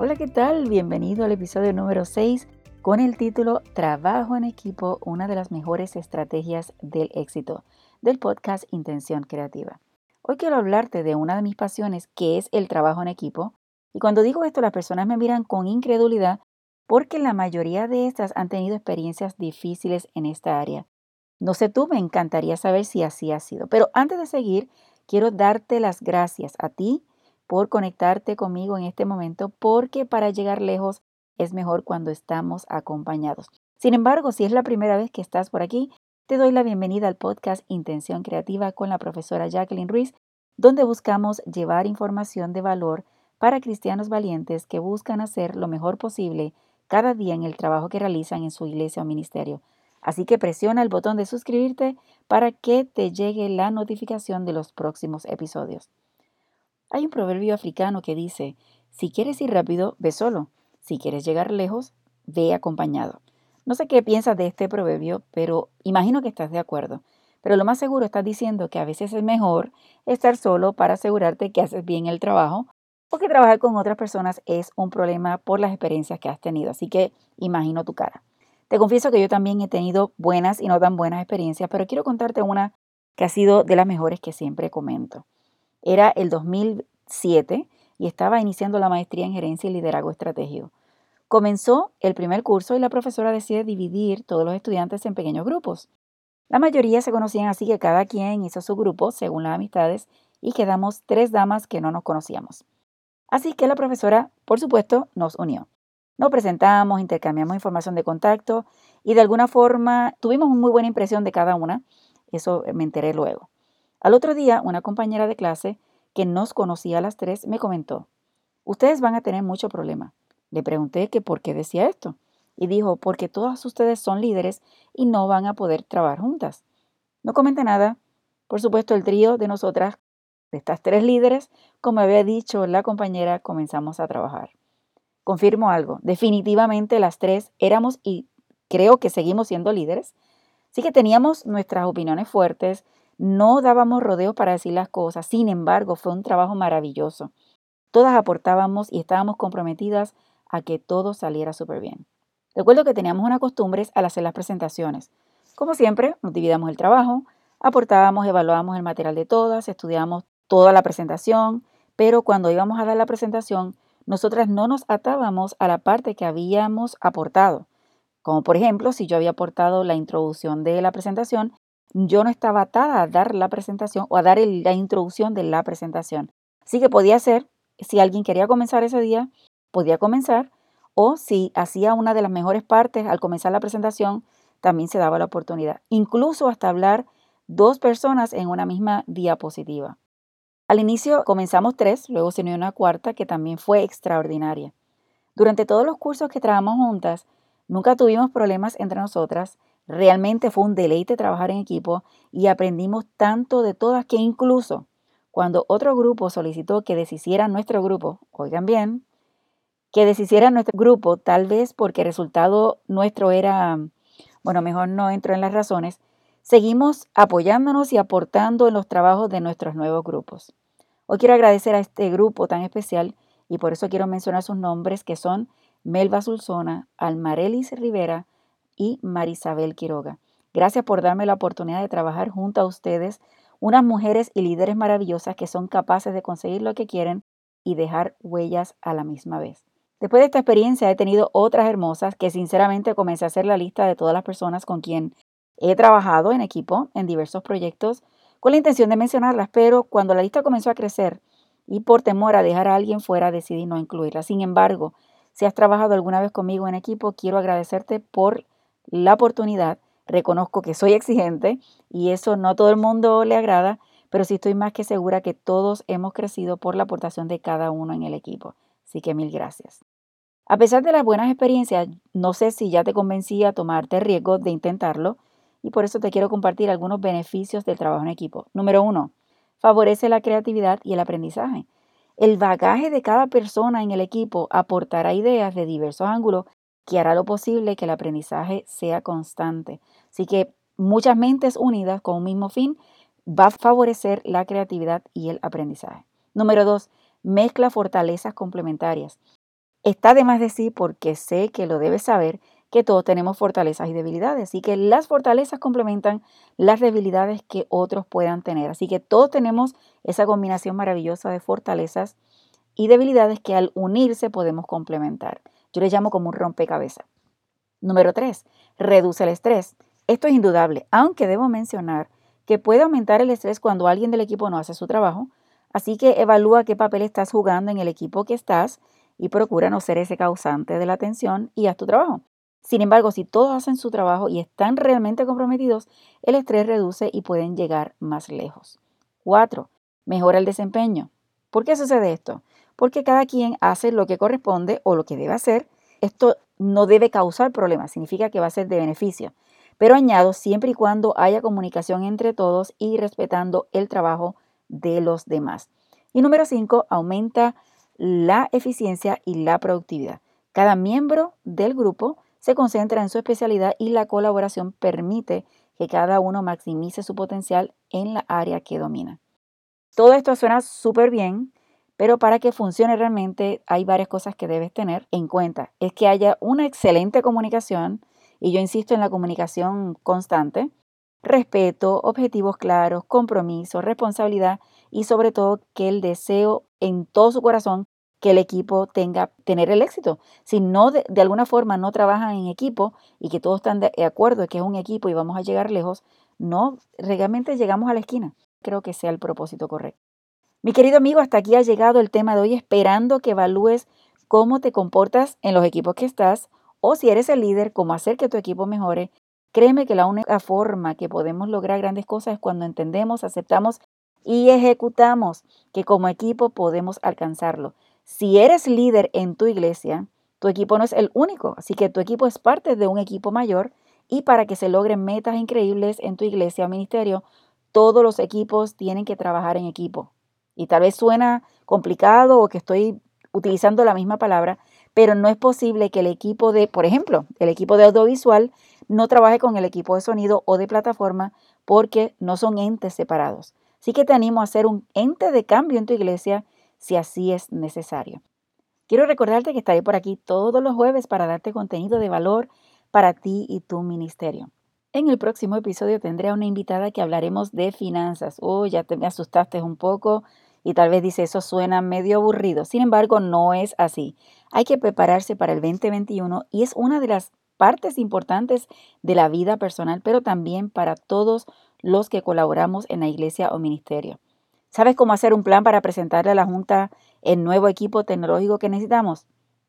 Hola, ¿qué tal? Bienvenido al episodio número 6 con el título Trabajo en equipo, una de las mejores estrategias del éxito del podcast Intención Creativa. Hoy quiero hablarte de una de mis pasiones que es el trabajo en equipo. Y cuando digo esto, las personas me miran con incredulidad porque la mayoría de estas han tenido experiencias difíciles en esta área. No sé tú, me encantaría saber si así ha sido. Pero antes de seguir, quiero darte las gracias a ti por conectarte conmigo en este momento, porque para llegar lejos es mejor cuando estamos acompañados. Sin embargo, si es la primera vez que estás por aquí, te doy la bienvenida al podcast Intención Creativa con la profesora Jacqueline Ruiz, donde buscamos llevar información de valor para cristianos valientes que buscan hacer lo mejor posible cada día en el trabajo que realizan en su iglesia o ministerio. Así que presiona el botón de suscribirte para que te llegue la notificación de los próximos episodios. Hay un proverbio africano que dice, si quieres ir rápido, ve solo. Si quieres llegar lejos, ve acompañado. No sé qué piensas de este proverbio, pero imagino que estás de acuerdo. Pero lo más seguro estás diciendo que a veces es mejor estar solo para asegurarte que haces bien el trabajo o que trabajar con otras personas es un problema por las experiencias que has tenido. Así que imagino tu cara. Te confieso que yo también he tenido buenas y no tan buenas experiencias, pero quiero contarte una que ha sido de las mejores que siempre comento. Era el 2007 y estaba iniciando la maestría en gerencia y liderazgo estratégico. Comenzó el primer curso y la profesora decide dividir todos los estudiantes en pequeños grupos. La mayoría se conocían así que cada quien hizo su grupo según las amistades y quedamos tres damas que no nos conocíamos. Así que la profesora, por supuesto, nos unió. Nos presentamos, intercambiamos información de contacto y de alguna forma tuvimos una muy buena impresión de cada una. Eso me enteré luego. Al otro día, una compañera de clase que nos conocía a las tres me comentó, ustedes van a tener mucho problema. Le pregunté que por qué decía esto y dijo, porque todas ustedes son líderes y no van a poder trabajar juntas. No comenté nada. Por supuesto, el trío de nosotras, de estas tres líderes, como había dicho la compañera, comenzamos a trabajar. Confirmo algo, definitivamente las tres éramos y creo que seguimos siendo líderes. Sí que teníamos nuestras opiniones fuertes, no dábamos rodeo para decir las cosas, sin embargo, fue un trabajo maravilloso. Todas aportábamos y estábamos comprometidas a que todo saliera súper bien. Recuerdo que teníamos una costumbre al hacer las presentaciones. Como siempre, nos dividíamos el trabajo, aportábamos, evaluábamos el material de todas, estudiábamos toda la presentación, pero cuando íbamos a dar la presentación, nosotras no nos atábamos a la parte que habíamos aportado. Como por ejemplo, si yo había aportado la introducción de la presentación, yo no estaba atada a dar la presentación o a dar la introducción de la presentación. Así que podía ser, si alguien quería comenzar ese día, podía comenzar, o si hacía una de las mejores partes al comenzar la presentación, también se daba la oportunidad. Incluso hasta hablar dos personas en una misma diapositiva. Al inicio comenzamos tres, luego se unió una cuarta que también fue extraordinaria. Durante todos los cursos que trabajamos juntas, nunca tuvimos problemas entre nosotras Realmente fue un deleite trabajar en equipo y aprendimos tanto de todas que incluso cuando otro grupo solicitó que deshicieran nuestro grupo, oigan bien, que deshicieran nuestro grupo, tal vez porque el resultado nuestro era, bueno, mejor no entro en las razones, seguimos apoyándonos y aportando en los trabajos de nuestros nuevos grupos. Hoy quiero agradecer a este grupo tan especial y por eso quiero mencionar sus nombres que son Melba Sulzona, Almarelis Rivera, y Marisabel Quiroga. Gracias por darme la oportunidad de trabajar junto a ustedes, unas mujeres y líderes maravillosas que son capaces de conseguir lo que quieren y dejar huellas a la misma vez. Después de esta experiencia he tenido otras hermosas que sinceramente comencé a hacer la lista de todas las personas con quien he trabajado en equipo en diversos proyectos con la intención de mencionarlas, pero cuando la lista comenzó a crecer y por temor a dejar a alguien fuera decidí no incluirla. Sin embargo, Si has trabajado alguna vez conmigo en equipo, quiero agradecerte por la oportunidad. Reconozco que soy exigente y eso no a todo el mundo le agrada, pero sí estoy más que segura que todos hemos crecido por la aportación de cada uno en el equipo. Así que mil gracias. A pesar de las buenas experiencias, no sé si ya te convencí a tomarte riesgo de intentarlo y por eso te quiero compartir algunos beneficios del trabajo en equipo. Número uno, favorece la creatividad y el aprendizaje. El bagaje de cada persona en el equipo aportará ideas de diversos ángulos que hará lo posible que el aprendizaje sea constante. Así que muchas mentes unidas con un mismo fin va a favorecer la creatividad y el aprendizaje. Número dos, mezcla fortalezas complementarias. Está de más decir, porque sé que lo debes saber, que todos tenemos fortalezas y debilidades y que las fortalezas complementan las debilidades que otros puedan tener. Así que todos tenemos esa combinación maravillosa de fortalezas y debilidades que al unirse podemos complementar. Yo le llamo como un rompecabezas. Número tres, reduce el estrés. Esto es indudable, aunque debo mencionar que puede aumentar el estrés cuando alguien del equipo no hace su trabajo. Así que evalúa qué papel estás jugando en el equipo que estás y procura no ser ese causante de la tensión y haz tu trabajo. Sin embargo, si todos hacen su trabajo y están realmente comprometidos, el estrés reduce y pueden llegar más lejos. 4. Mejora el desempeño. ¿Por qué sucede esto? Porque cada quien hace lo que corresponde o lo que debe hacer. Esto no debe causar problemas, significa que va a ser de beneficio. Pero añado siempre y cuando haya comunicación entre todos y respetando el trabajo de los demás. Y número 5, aumenta la eficiencia y la productividad. Cada miembro del grupo se concentra en su especialidad y la colaboración permite que cada uno maximice su potencial en la área que domina. Todo esto suena súper bien, pero para que funcione realmente hay varias cosas que debes tener en cuenta. Es que haya una excelente comunicación, y yo insisto en la comunicación constante, respeto, objetivos claros, compromiso, responsabilidad y sobre todo que el deseo en todo su corazón que el equipo tenga tener el éxito. Si no de, alguna forma no trabajan en equipo y que todos están de acuerdo de que es un equipo y vamos a llegar lejos, no realmente llegamos a la esquina. Creo que sea el propósito correcto. Mi querido amigo, hasta aquí ha llegado el tema de hoy, esperando que evalúes cómo te comportas en los equipos que estás o si eres el líder, cómo hacer que tu equipo mejore. Créeme que la única forma que podemos lograr grandes cosas es cuando entendemos, aceptamos y ejecutamos que como equipo podemos alcanzarlo. Si eres líder en tu iglesia, tu equipo no es el único, así que tu equipo es parte de un equipo mayor y para que se logren metas increíbles en tu iglesia o ministerio, todos los equipos tienen que trabajar en equipo. Y tal vez suena complicado o que estoy utilizando la misma palabra, pero no es posible que el equipo de, por ejemplo, el equipo de audiovisual no trabaje con el equipo de sonido o de plataforma porque no son entes separados. Así que te animo a hacer un ente de cambio en tu iglesia si así es necesario. Quiero recordarte que estaré por aquí todos los jueves para darte contenido de valor para ti y tu ministerio. En el próximo episodio tendré a una invitada que hablaremos de finanzas. Oh, ya te me asustaste un poco y tal vez dice eso suena medio aburrido. Sin embargo, no es así. Hay que prepararse para el 2021 y es una de las partes importantes de la vida personal, pero también para todos los que colaboramos en la iglesia o ministerio. ¿Sabes cómo hacer un plan para presentarle a la Junta el nuevo equipo tecnológico que necesitamos?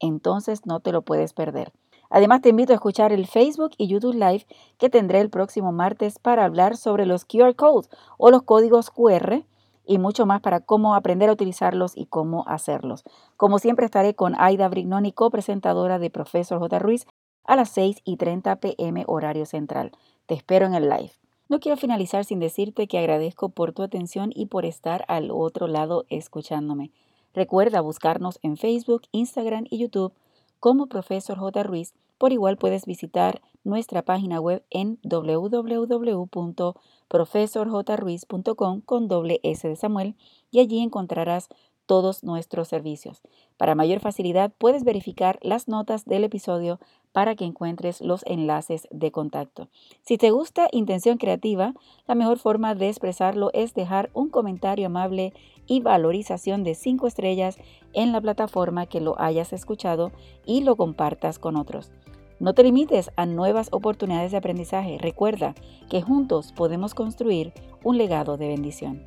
Entonces no te lo puedes perder. Además te invito a escuchar el Facebook y YouTube Live que tendré el próximo martes para hablar sobre los QR codes o los códigos QR y mucho más para cómo aprender a utilizarlos y cómo hacerlos. Como siempre estaré con Aida Brignoni, copresentadora de Profesor J. Ruiz, a las 6 y 30 pm horario central. Te espero en el live. No quiero finalizar sin decirte que agradezco por tu atención y por estar al otro lado escuchándome. Recuerda buscarnos en Facebook, Instagram y YouTube como Profesor J. Ruiz. Por igual puedes visitar nuestra página web en www.profesorjruiz.com con doble S de Samuel y allí encontrarás todos nuestros servicios. Para mayor facilidad puedes verificar las notas del episodio para que encuentres los enlaces de contacto. Si te gusta Intención Creativa, la mejor forma de expresarlo es dejar un comentario amable y valorización de 5 estrellas en la plataforma que lo hayas escuchado y lo compartas con otros. No te limites a nuevas oportunidades de aprendizaje. Recuerda que juntos podemos construir un legado de bendición.